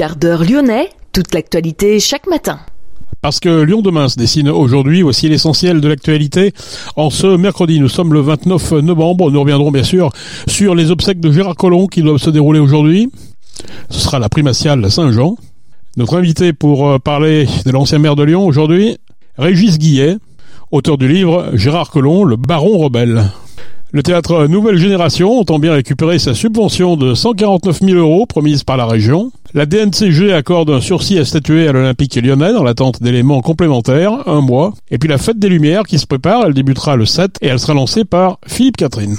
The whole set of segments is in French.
Quart d'heure lyonnais, toute l'actualité chaque matin. Parce que Lyon demain se dessine aujourd'hui, voici l'essentiel de l'actualité. En ce mercredi, nous sommes le 29 novembre, nous reviendrons bien sûr sur les obsèques de Gérard Collomb qui doivent se dérouler aujourd'hui. Ce sera la primatiale Saint-Jean. Notre invité pour euh, parler de l'ancien maire de Lyon aujourd'hui, Régis Guillet, auteur du livre Gérard Collomb, le baron rebelle. Le théâtre Nouvelle Génération entend bien récupérer sa subvention de 149 000 euros promise par la région. La DNCG accorde un sursis à statuer à l'Olympique lyonnais dans l'attente d'éléments complémentaires, un mois. Et puis la fête des Lumières qui se prépare, elle débutera le 7 et elle sera lancée par Philippe Catherine.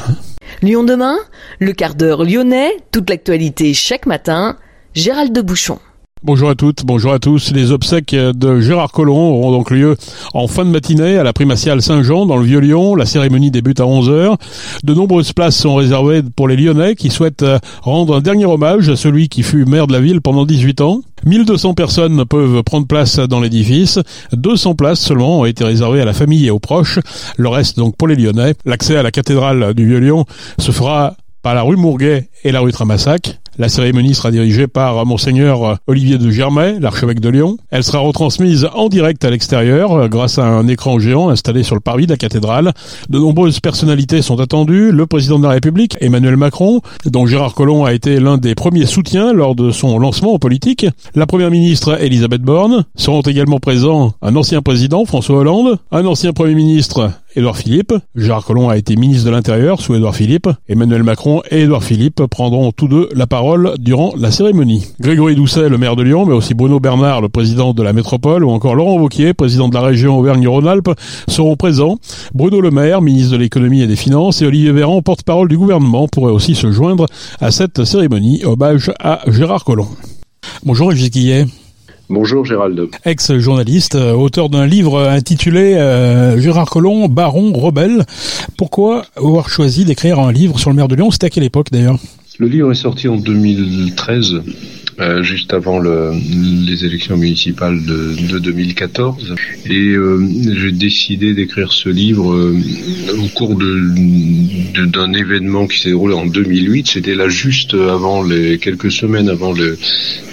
Lyon demain, le quart d'heure lyonnais, toute l'actualité chaque matin, Gérald de Bouchon. Bonjour à toutes, bonjour à tous. Les obsèques de Gérard Collomb auront donc lieu en fin de matinée à la primatiale Saint-Jean dans le Vieux-Lyon. La cérémonie débute à 11h. De nombreuses places sont réservées pour les Lyonnais qui souhaitent rendre un dernier hommage à celui qui fut maire de la ville pendant 18 ans. 1200 personnes peuvent prendre place dans l'édifice. 200 places seulement ont été réservées à la famille et aux proches. Le reste donc pour les Lyonnais. L'accès à la cathédrale du Vieux-Lyon se fera par la rue Mourguet et la rue Tramassac. La cérémonie sera dirigée par Monseigneur Olivier de Germay, l'archevêque de Lyon. Elle sera retransmise en direct à l'extérieur grâce à un écran géant installé sur le parvis de la cathédrale. De nombreuses personnalités sont attendues. Le président de la République, Emmanuel Macron, dont Gérard Collomb a été l'un des premiers soutiens lors de son lancement en politique. La première ministre, Elisabeth Borne. Seront également présents un ancien président, François Hollande, un ancien premier ministre, Édouard Philippe. Gérard Collomb a été ministre de l'Intérieur sous Édouard Philippe. Emmanuel Macron et Édouard Philippe prendront tous deux la parole durant la cérémonie. Grégory Doucet, le maire de Lyon, mais aussi Bruno Bernard, le président de la métropole, ou encore Laurent Wauquiez, président de la région Auvergne-Rhône-Alpes, seront présents. Bruno Le Maire, ministre de l'économie et des finances, et Olivier Véran, porte-parole du gouvernement, pourraient aussi se joindre à cette cérémonie. Hommage à Gérard Collomb. Bonjour Régis Guillet. Bonjour Gérald. Ex-journaliste, euh, auteur d'un livre intitulé euh, Gérard Collomb, baron rebelle. Pourquoi avoir choisi d'écrire un livre sur le maire de Lyon? C'était à quelle époque d'ailleurs? Le livre est sorti en 2013. Euh, juste avant le, les élections municipales de, de 2014. Et euh, j'ai décidé d'écrire ce livre euh, au cours de, d'un événement qui s'est déroulé en 2008. C'était là juste avant les quelques semaines avant le,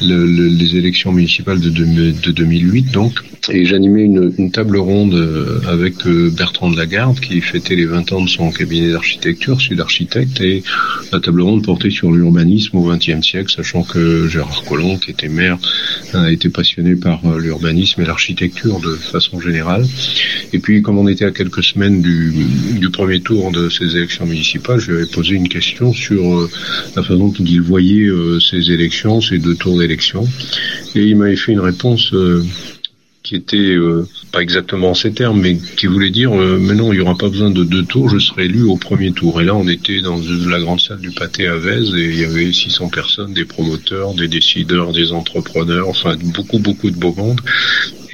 les élections municipales de, de 2008. Donc, et j'animais une, une, table ronde avec Bertrand de Lagarde qui fêtait les 20 ans de son cabinet d'architecture, sud architecte, et la table ronde portait sur l'urbanisme au XXe siècle, sachant que Gérard Gérard qui était maire, a été passionné par euh, l'urbanisme et l'architecture de façon générale. Et puis, comme on était à quelques semaines du, du premier tour de ces élections municipales, je lui avais posé une question sur euh, la façon dont il voyait euh, ces élections, ces deux tours d'élections. Et il m'avait fait une réponse qui était euh, pas exactement en ces termes, mais qui voulait dire euh, mais non, il n'y aura pas besoin de deux tours, je serai élu au premier tour. Et là, on était dans la grande salle du pâté à Vèze et il y avait 600 personnes, des promoteurs, des décideurs, des entrepreneurs, enfin beaucoup, beaucoup de beau monde.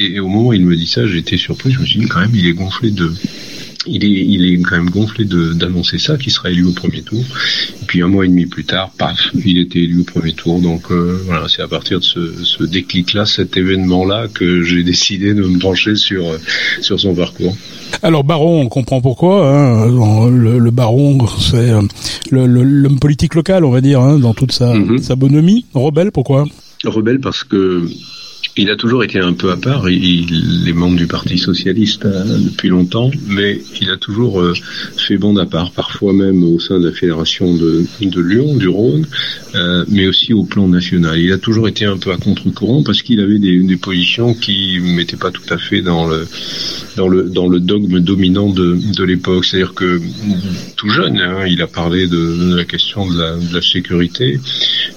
Et, et au moment où il me dit ça, j'étais surpris, je me suis dit quand même, il est gonflé de il est, il est quand même gonflé d'annoncer ça, qu'il sera élu au premier tour. Et puis un mois et demi plus tard, paf, il était élu au premier tour. Donc euh, voilà, c'est à partir de ce, ce déclic-là, cet événement-là, que j'ai décidé de me pencher sur sur son parcours. Alors Baron, on comprend pourquoi. Hein, le, le, Baron, c'est euh, l'homme politique local, on va dire, hein, dans toute sa, mm-hmm. sa bonhomie. Rebelle, pourquoi? Rebelle parce que il a toujours été un peu à part. Il, est membre du Parti socialiste hein, depuis longtemps, mais il a toujours euh, fait bande à part, parfois même au sein de la fédération de, Lyon, du Rhône, euh, mais aussi au plan national. Il a toujours été un peu à contre-courant parce qu'il avait des, positions qui n'étaient pas tout à fait dans le dans le dans le dogme dominant de, de l'époque. C'est-à-dire que tout jeune, hein, il a parlé de, la question de la, sécurité,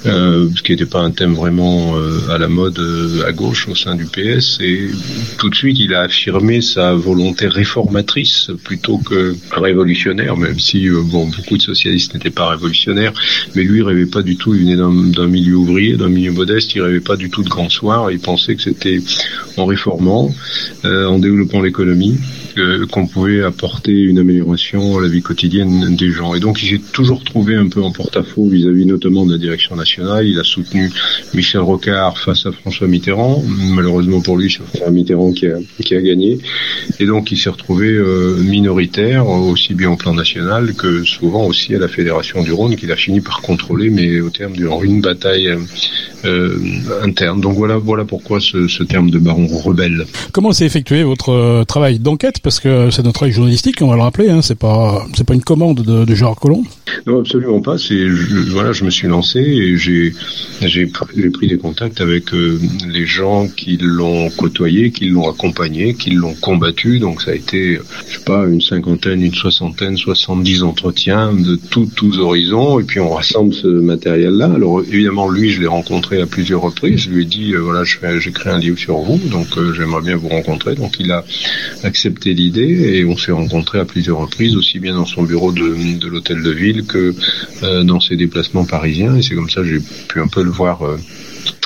euh, ce qui n'était pas un thème vraiment à la mode à gauche au sein du PS et tout de suite il a affirmé sa volonté réformatrice plutôt que révolutionnaire, même si euh, beaucoup de socialistes n'étaient pas révolutionnaires, mais lui il rêvait pas du tout, il venait d'un milieu ouvrier, d'un milieu modeste, il rêvait pas du tout de grand soir, il pensait que c'était en réformant, euh, en développant l'économie, qu'on pouvait apporter une amélioration à la vie quotidienne des gens. Et donc il s'est toujours trouvé un peu en porte-à-faux vis-à-vis notamment de la direction nationale. Il a soutenu Michel Rocard face à François Mitterrand. Malheureusement pour lui, c'est François Mitterrand qui a, qui a gagné. Et donc il s'est retrouvé euh, minoritaire, aussi bien au plan national que souvent aussi à la Fédération du Rhône, qu'il a fini par contrôler, mais au terme d'une bataille euh, interne. Donc voilà, voilà pourquoi ce, ce terme de baron rebelle. Comment s'est effectué votre euh, travail d'enquête? Parce que c'est notre travail journalistique, on va le rappeler. Hein, c'est pas, c'est pas une commande de, de Gérard Collomb. Non, absolument pas. C'est voilà, je me suis lancé et j'ai j'ai pris des contacts avec euh, les gens qui l'ont côtoyé, qui l'ont accompagné, qui l'ont combattu. Donc ça a été, je sais pas, une cinquantaine, une soixantaine, soixante-dix entretiens de tous tous horizons. Et puis on rassemble ce matériel-là. Alors évidemment, lui, je l'ai rencontré à plusieurs reprises. Je lui ai dit, euh, voilà, je j'ai créé un livre sur vous, donc euh, j'aimerais bien vous rencontrer. Donc il a accepté l'idée et on s'est rencontré à plusieurs reprises, aussi bien dans son bureau de, de l'hôtel de ville que euh, dans ses déplacements parisiens. Et c'est comme ça que j'ai pu un peu le voir euh,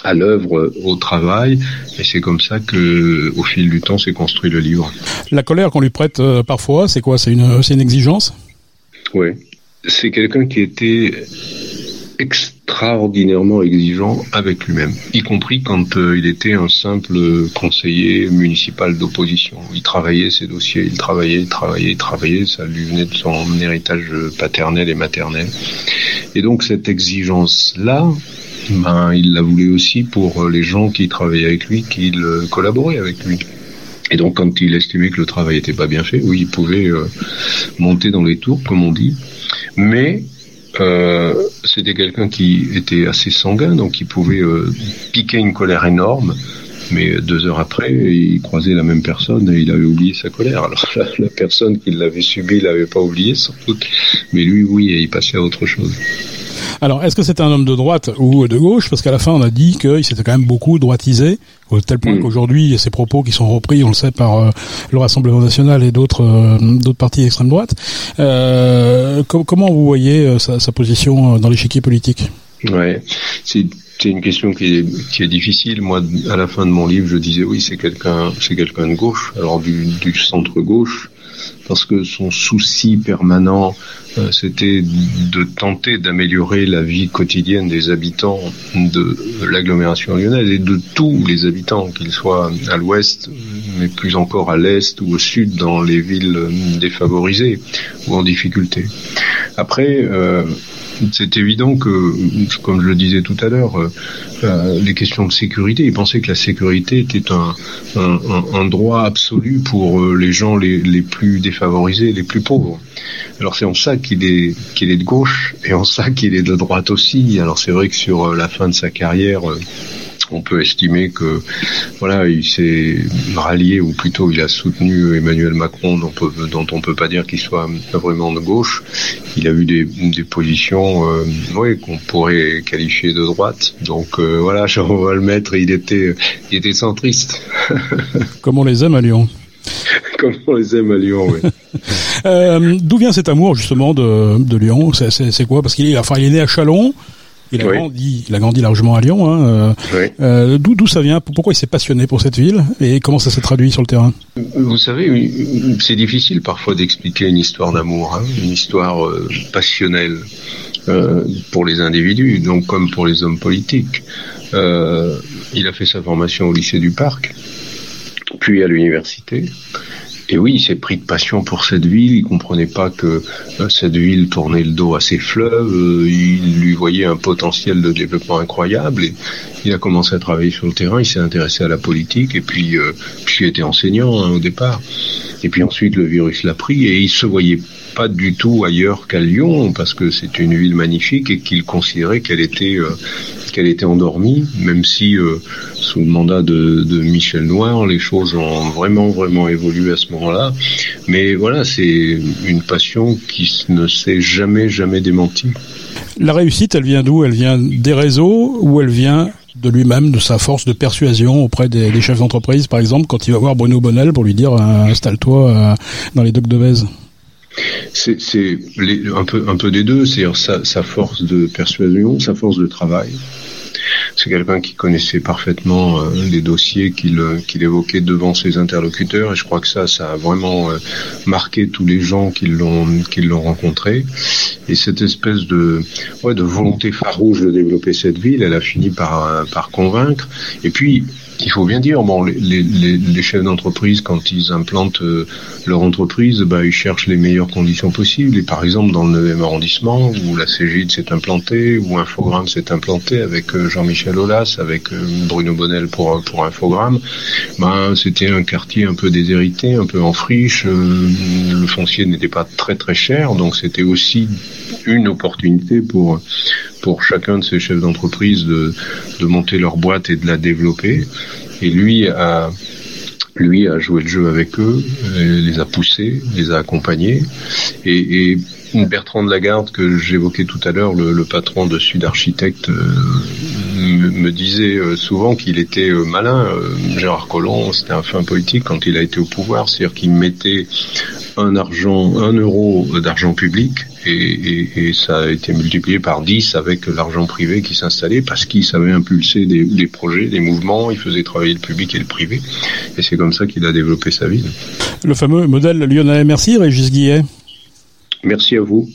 à l'œuvre euh, au travail et c'est comme ça que au fil du temps s'est construit le livre. La colère qu'on lui prête euh, parfois, c'est quoi? C'est une c'est une exigence? Oui. C'est quelqu'un qui était extraordinairement exigeant avec lui-même, y compris quand euh, il était un simple conseiller municipal d'opposition. Il travaillait ses dossiers, il travaillait, il travaillait, il travaillait, ça lui venait de son héritage paternel et maternel. Et donc cette exigence-là, ben, il la voulait aussi pour les gens qui travaillaient avec lui, qui collaboraient avec lui. Et donc, quand il estimait que le travail n'était pas bien fait, oui, il pouvait euh, monter dans les tours, comme on dit. Mais euh, c'était quelqu'un qui était assez sanguin, donc il pouvait euh, piquer une colère énorme. Mais deux heures après, il croisait la même personne et il avait oublié sa colère. Alors la, personne qui l'avait subi l'avait pas oublié sans doute, mais lui oui, il passait à autre chose. Alors, est-ce que c'était un homme de droite ou de gauche? Parce qu'à la fin, on a dit qu'il s'était quand même beaucoup droitisé, au tel point Mm. qu'aujourd'hui, il y a ces propos qui sont repris, on le sait, par euh, le Rassemblement national et d'autres euh, d'autres partis d'extrême droite. Euh, com- comment vous voyez sa, sa position dans l'échiquier politique? Ouais, c'est c'est une question qui est, qui est difficile. Moi, à la fin de mon livre, je disais oui, c'est quelqu'un, c'est quelqu'un de gauche, alors du, du centre gauche, parce que son souci permanent, euh, c'était de tenter d'améliorer la vie quotidienne des habitants de l'agglomération lyonnaise et de tous les habitants, qu'ils soient à l'ouest, mais plus encore à l'est ou au sud, dans les villes défavorisées ou en difficulté. Après, euh, c'est évident que, comme je le disais tout à l'heure, euh, les questions de sécurité, il pensait que la sécurité était un, un, un, un droit absolu pour euh, les gens les, les plus défavorisés, les plus pauvres. Alors c'est en ça qu'il est qu'il est de gauche et en ça qu'il est de droite aussi. Alors c'est vrai que sur euh, la fin de sa carrière, euh, on peut estimer que voilà, il s'est rallié ou plutôt il a soutenu Emmanuel Macron, dont, on peut, dont on peut pas dire qu'il soit vraiment de gauche. Il a eu des, des positions, euh, oui, qu'on pourrait qualifier de droite. Donc euh, voilà, on va le mettre. Il était, il était centriste, Comme on les aime à Lyon. comme on les aime à Lyon. Oui. Euh, D'où vient cet amour justement de, de Lyon? C'est- quoi? Parce qu'il est, enfin, il est né à Chalon. Il a Oui. grandi, il a grandi largement à Lyon. Hein, euh, Oui. euh, D'où ça vient Pourquoi il s'est passionné pour cette ville et comment ça s'est traduit sur le terrain? Vous savez, c'est difficile parfois d'expliquer une histoire d'amour, hein, une histoire euh, passionnelle euh, pour les individus, donc comme pour les hommes politiques. Il a fait sa formation au lycée du Parc, puis à l'université. Et oui, il s'est pris de passion pour cette ville. Il comprenait pas que euh, cette ville tournait le dos à ses fleuves. Euh, il lui voyait un potentiel de développement incroyable. Et il a commencé à travailler sur le terrain. Il s'est intéressé à la politique. Et puis, euh, puis il était enseignant hein, au départ. Et puis ensuite, le virus l'a pris. Et il se voyait pas du tout ailleurs qu'à Lyon, parce que c'est une ville magnifique et qu'il considérait qu'elle était euh, qu'elle était endormie, même si euh, sous le mandat de, de Michel Noir, les choses ont vraiment vraiment évolué à ce moment-là. Mais voilà, c'est une passion qui ne s'est jamais jamais démentie. La réussite, elle vient d'où? Elle vient des réseaux ou elle vient de lui-même, de sa force de persuasion auprès des, chefs d'entreprise, par exemple, quand il va voir Bruno Bonnel pour lui dire euh, installe-toi euh, dans les docks de Vèze. C'est un peu un peu des deux, c'est-à-dire sa force de persuasion, sa force de travail. C'est quelqu'un qui connaissait parfaitement les dossiers qu'il qu'il évoquait devant ses interlocuteurs et je crois que ça, ça a vraiment marqué tous les gens qui l'ont qui l'ont rencontré. Et cette espèce de ouais, de volonté farouche de développer cette ville, elle a fini par par convaincre. Et puis il faut bien dire, bon, les, les, les chefs d'entreprise, quand ils implantent euh, leur entreprise, bah, ils cherchent les meilleures conditions possibles. Et par exemple, dans le 9e arrondissement, où la Cégide s'est implantée, où Infogramme s'est implanté avec euh, Jean-Michel Aulas, avec euh, Bruno Bonnel pour, pour Infogramme, bah, c'était un quartier un peu déshérité, un peu en friche. le foncier n'était pas très très cher, donc c'était aussi une opportunité pour pour chacun de ces chefs d'entreprise de, de monter leur boîte et de la développer. Et lui a, lui a joué le jeu avec eux, les a poussés, les a accompagnés. Et, et Bertrand de Lagarde, que j'évoquais tout à l'heure, le, patron de Sud Architecte, euh, me, disait euh, souvent qu'il était euh, malin. Gérard Collomb, c'était un fin politique quand il a été au pouvoir, c'est-à-dire qu'il mettait un argent, un euro d'argent public et, ça a été multiplié par 10 avec l'argent privé qui s'installait parce qu'il savait impulser des, projets, des mouvements, il faisait travailler le public et le privé et c'est comme ça qu'il a développé sa ville. Le fameux modèle lyonnais. Merci Régis Guillet. Merci à vous.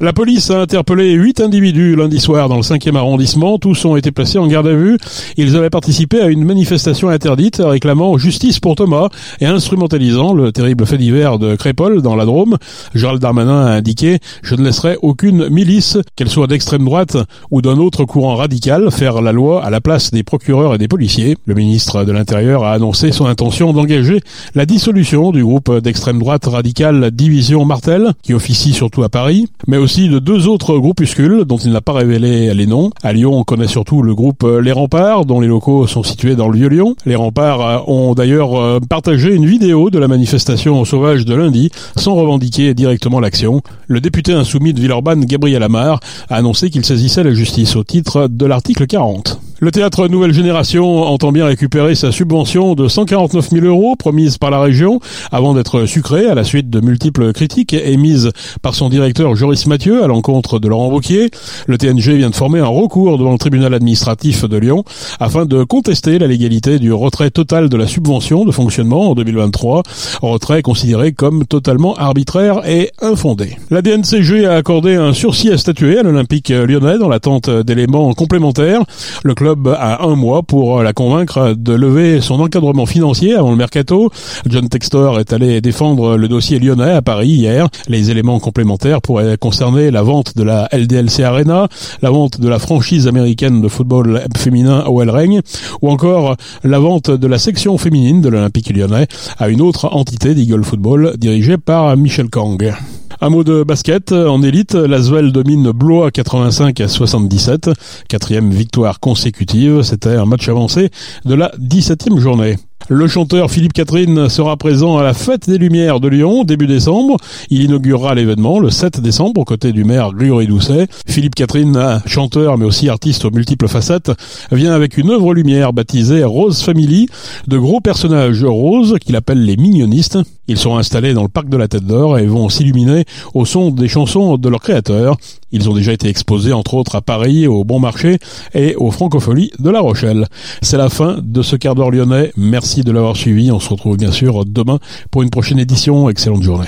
La police a interpellé huit individus lundi soir dans le 5e arrondissement. Tous ont été placés en garde à vue. Ils avaient participé à une manifestation interdite réclamant justice pour Thomas et instrumentalisant le terrible fait divers de Crépol dans la Drôme. Gérald Darmanin a indiqué « Je ne laisserai aucune milice, qu'elle soit d'extrême droite ou d'un autre courant radical, faire la loi à la place des procureurs et des policiers ». Le ministre de l'Intérieur a annoncé son intention d'engager la dissolution du groupe d'extrême droite radicale Division Martel, qui officie surtout à Paris, mais aussi de deux autres groupuscules dont il n'a pas révélé les noms. À Lyon, on connaît surtout le groupe euh, Les Remparts, dont les locaux sont situés dans le Vieux-Lyon. Les Remparts euh, ont d'ailleurs euh, partagé une vidéo de la manifestation sauvage de lundi, sans revendiquer directement l'action. Le député insoumis de Villeurbanne, Gabriel Amar, a annoncé qu'il saisissait la justice au titre de l'article 40. Le théâtre Nouvelle Génération entend bien récupérer sa subvention de 149 000 euros promise par la région avant d'être sucrée à la suite de multiples critiques émises par son directeur Joris Mathieu à l'encontre de Laurent Wauquiez. Le TNG vient de former un recours devant le tribunal administratif de Lyon afin de contester la légalité du retrait total de la subvention de fonctionnement en 2023, retrait considéré comme totalement arbitraire et infondé. La DNCG a accordé un sursis à statuer à l'Olympique lyonnais dans l'attente d'éléments complémentaires. Le à un mois pour la convaincre de lever son encadrement financier avant le mercato. John Textor est allé défendre le dossier lyonnais à Paris hier. Les éléments complémentaires pourraient concerner la vente de la LDLC Arena, la vente de la franchise américaine de football féminin OL Règne, ou encore la vente de la section féminine de l'Olympique lyonnais à une autre entité d'Eagle Football dirigée par Michel Kang. Un mot de basket. En élite, l'Asvel domine Blois 85 à 77. Quatrième victoire consécutive. C'était un match avancé de la 17e journée. Le chanteur Philippe Catherine sera présent à la Fête des Lumières de Lyon début décembre. Il inaugurera l'événement le 7 décembre aux côtés du maire Grégory Doucet. Philippe Catherine, chanteur mais aussi artiste aux multiples facettes, vient avec une œuvre lumière baptisée Rose Family, de gros personnages roses qu'il appelle les mignonistes. Ils sont installés dans le parc de la Tête d'Or et vont s'illuminer au son des chansons de leurs créateurs. Ils ont déjà été exposés entre autres à Paris, au Bon Marché et aux Francopholies de La Rochelle. C'est la fin de ce quart d'heure lyonnais. Merci de l'avoir suivi. On se retrouve bien sûr demain pour une prochaine édition. Excellente journée.